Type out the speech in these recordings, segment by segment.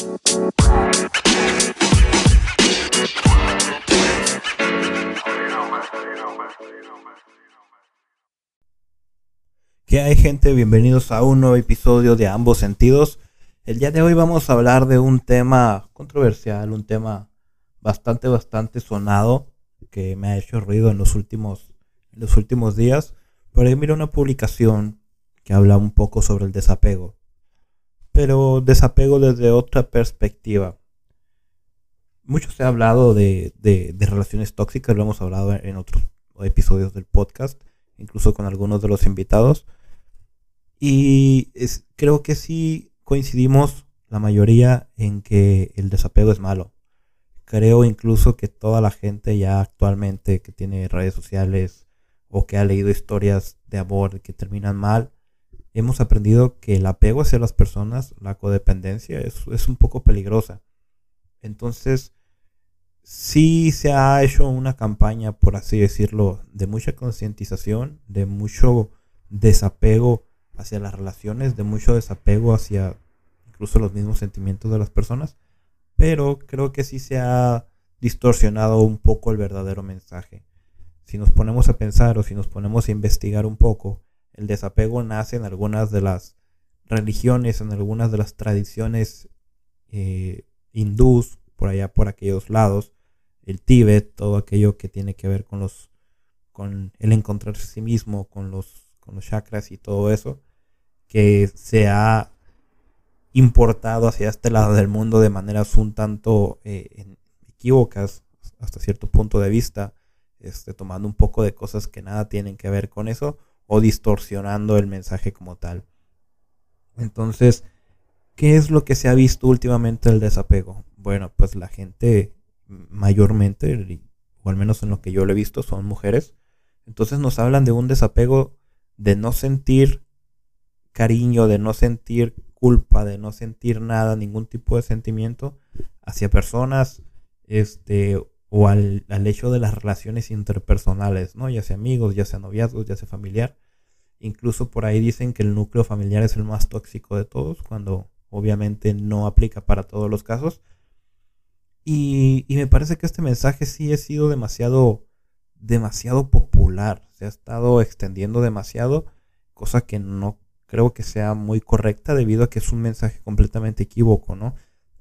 ¿Qué hay gente? Bienvenidos a un nuevo episodio de Ambos Sentidos. El día de hoy vamos a hablar de un tema controversial, un tema bastante, bastante sonado que me ha hecho ruido en los últimos, los últimos días. Por ahí mira una publicación que habla un poco sobre el desapego, pero desapego desde otra perspectiva. Mucho se ha hablado de, de, relaciones tóxicas, lo hemos hablado en otros episodios del podcast, incluso con algunos de los invitados. Y creo que sí coincidimos la mayoría en que el desapego es malo. Creo incluso que toda la gente ya actualmente que tiene redes sociales o que ha leído historias de amor que terminan mal, hemos aprendido que el apego hacia las personas, la codependencia, es, es un poco peligrosa. Entonces, sí se ha hecho una campaña, por así decirlo, de mucha concientización, de mucho desapego hacia las relaciones, de mucho desapego hacia incluso los mismos sentimientos de las personas, pero creo que sí se ha distorsionado un poco el verdadero mensaje. Si nos ponemos a pensar o si nos ponemos a investigar un poco, el desapego nace en algunas de las religiones, en algunas de las tradiciones eh, hindús, por allá por aquellos lados, el Tíbet, todo aquello que tiene que ver con los con el encontrarse a sí mismo, con los con los chakras y todo eso que se ha importado hacia este lado del mundo de maneras un tanto eh, equívocas hasta cierto punto de vista, este, tomando un poco de cosas que nada tienen que ver con eso o distorsionando el mensaje como tal. Entonces, ¿qué es lo que se ha visto últimamente del desapego? Bueno, pues la gente mayormente, o al menos en lo que yo lo he visto, son mujeres. Entonces nos hablan de un desapego de no sentir cariño, de no sentir culpa, de no sentir nada, ningún tipo de sentimiento hacia personas, este, o al, hecho de las relaciones interpersonales, ¿no? Ya sea amigos, ya sea noviazgos, ya sea familiar. Incluso por ahí dicen que el núcleo familiar es el más tóxico de todos, cuando obviamente no aplica para todos los casos. Y, y me parece que este mensaje sí ha sido demasiado, demasiado popular. Se ha estado extendiendo demasiado, cosa que no creo que sea muy correcta debido a que es un mensaje completamente equívoco, ¿no?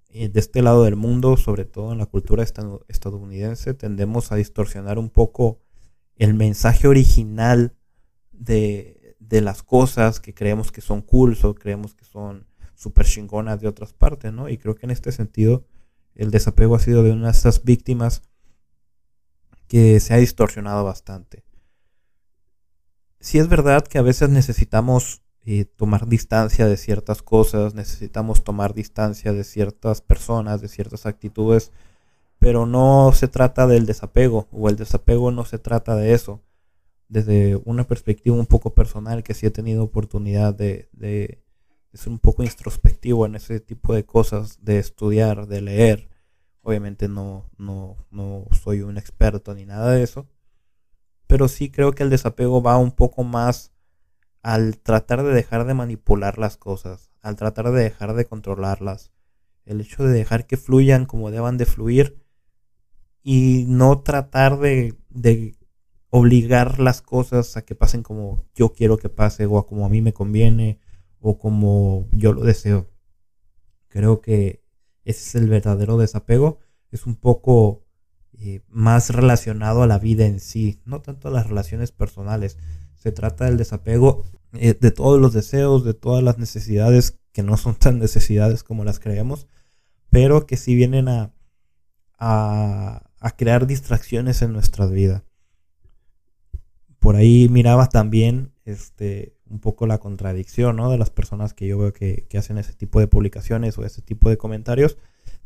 Eh, de este lado del mundo, sobre todo en la cultura estadounidense, tendemos a distorsionar un poco el mensaje original de, de las cosas que creemos que son cool o creemos que son súper chingonas de otras partes, ¿no? Y creo que en este sentido el desapego ha sido de una de esas víctimas que se ha distorsionado bastante. Si es verdad que a veces necesitamos eh, tomar distancia de ciertas cosas, necesitamos tomar distancia de ciertas personas, de ciertas actitudes, pero no se trata del desapego, o el desapego no se trata de eso. Desde una perspectiva un poco personal, que sí he tenido oportunidad de, de, ser un poco introspectivo en ese tipo de cosas, de estudiar, de leer. Obviamente no, no, no soy un experto ni nada de eso, pero sí creo que el desapego va un poco más al tratar de dejar de manipular las cosas, al tratar de dejar de controlarlas, el hecho de dejar que fluyan como deban de fluir y no tratar de, de obligar las cosas a que pasen como yo quiero que pase o como a mí me conviene o como yo lo deseo. Creo que ese es el verdadero desapego. Es un poco eh, más relacionado a la vida en sí, no tanto a las relaciones personales, se trata del desapego eh, de todos los deseos, de todas las necesidades que no son tan necesidades como las creemos, pero que sí vienen a, a, crear distracciones en nuestra vida. Por ahí miraba también este, un poco la contradicción ¿no? de las personas que yo veo que, que hacen ese tipo de publicaciones o ese tipo de comentarios.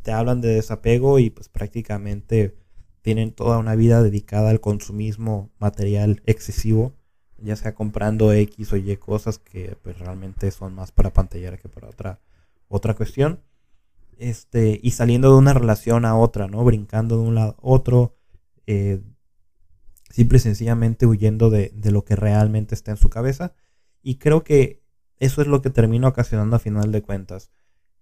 Te hablan de desapego y pues prácticamente tienen toda una vida dedicada al consumismo material excesivo ya sea comprando X o Y cosas que pues realmente son más para pantallar que para otra, otra cuestión. Este, y saliendo de una relación a otra, ¿no? Brincando de un lado a otro. Eh, simple y sencillamente huyendo de, de, lo que realmente está en su cabeza. Y creo que eso es lo que termina ocasionando a final de cuentas.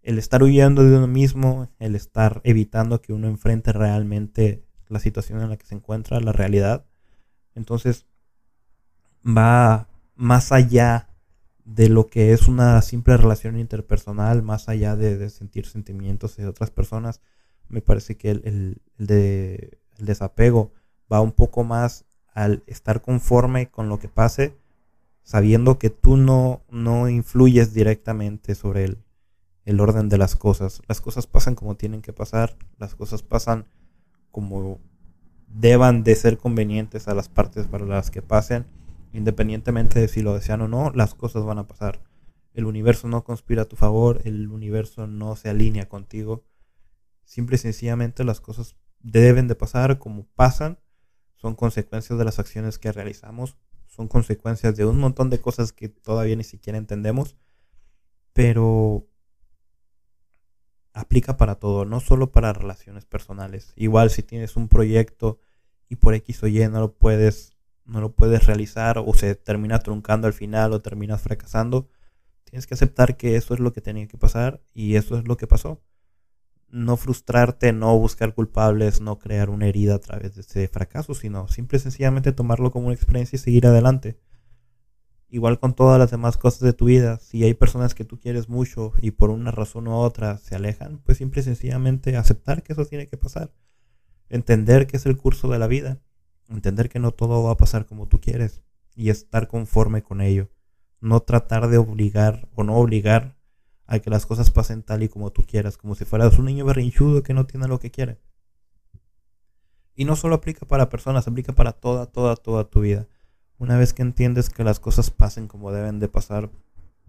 el estar huyendo de uno mismo, el estar evitando que uno enfrente realmente la situación en la que se encuentra, la realidad. Entonces va más allá de lo que es una simple relación interpersonal, más allá de, sentir sentimientos de otras personas. Me parece que el, de, el desapego va un poco más al estar conforme con lo que pase, sabiendo que tú no, no influyes directamente sobre el, el orden de las cosas. Las cosas pasan como tienen que pasar, las cosas pasan como deban de ser convenientes a las partes para las que pasen, independientemente de si lo desean o no, las cosas van a pasar. El universo no conspira a tu favor, el universo no se alinea contigo. Simple y sencillamente las cosas deben de pasar como pasan, son consecuencias de las acciones que realizamos, son consecuencias de un montón de cosas que todavía ni siquiera entendemos, pero aplica para todo, no solo para relaciones personales. Igual si tienes un proyecto y por X o Y no lo puedes, no lo puedes realizar o se termina truncando al final o terminas fracasando, tienes que aceptar que eso es lo que tenía que pasar y eso es lo que pasó. No frustrarte, no buscar culpables, no crear una herida a través de ese fracaso, sino simple y sencillamente tomarlo como una experiencia y seguir adelante. Igual con todas las demás cosas de tu vida, si hay personas que tú quieres mucho y por una razón u otra se alejan, pues simple y sencillamente aceptar que eso tiene que pasar. Entender que es el curso de la vida. Entender que no todo va a pasar como tú quieres y estar conforme con ello. No tratar de obligar o no obligar a que las cosas pasen tal y como tú quieras, como si fueras un niño berrinchudo que no tiene lo que quiere. Y no solo aplica para personas, aplica para toda, toda, toda tu vida. Una vez que entiendes que las cosas pasen como deben de pasar,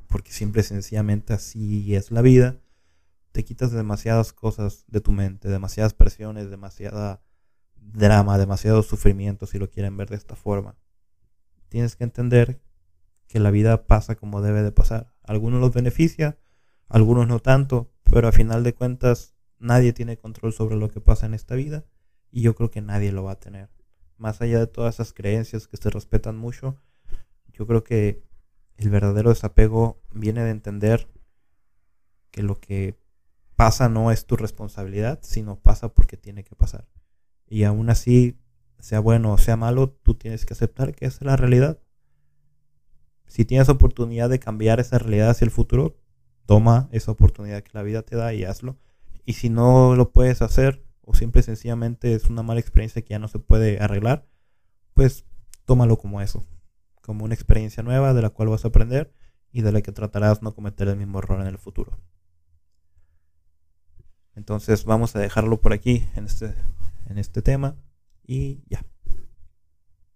porque siempre sencillamente así es la vida, te quitas demasiadas cosas de tu mente, demasiadas presiones, demasiada drama, demasiado sufrimiento, si lo quieren ver de esta forma. Tienes que entender que la vida pasa como debe de pasar. Algunos los beneficia, algunos no tanto, pero a final de cuentas nadie tiene control sobre lo que pasa en esta vida y yo creo que nadie lo va a tener más allá de todas esas creencias que se respetan mucho, yo creo que el verdadero desapego viene de entender que lo que pasa no es tu responsabilidad, sino pasa porque tiene que pasar. Y aún así, sea bueno o sea malo, tú tienes que aceptar que esa es la realidad. Si tienes oportunidad de cambiar esa realidad hacia el futuro, toma esa oportunidad que la vida te da y hazlo. Y si no lo puedes hacer, o simple sencillamente es una mala experiencia que ya no se puede arreglar, pues tómalo como eso, como una experiencia nueva de la cual vas a aprender y de la que tratarás no cometer el mismo error en el futuro. Entonces vamos a dejarlo por aquí en este, en este tema y ya.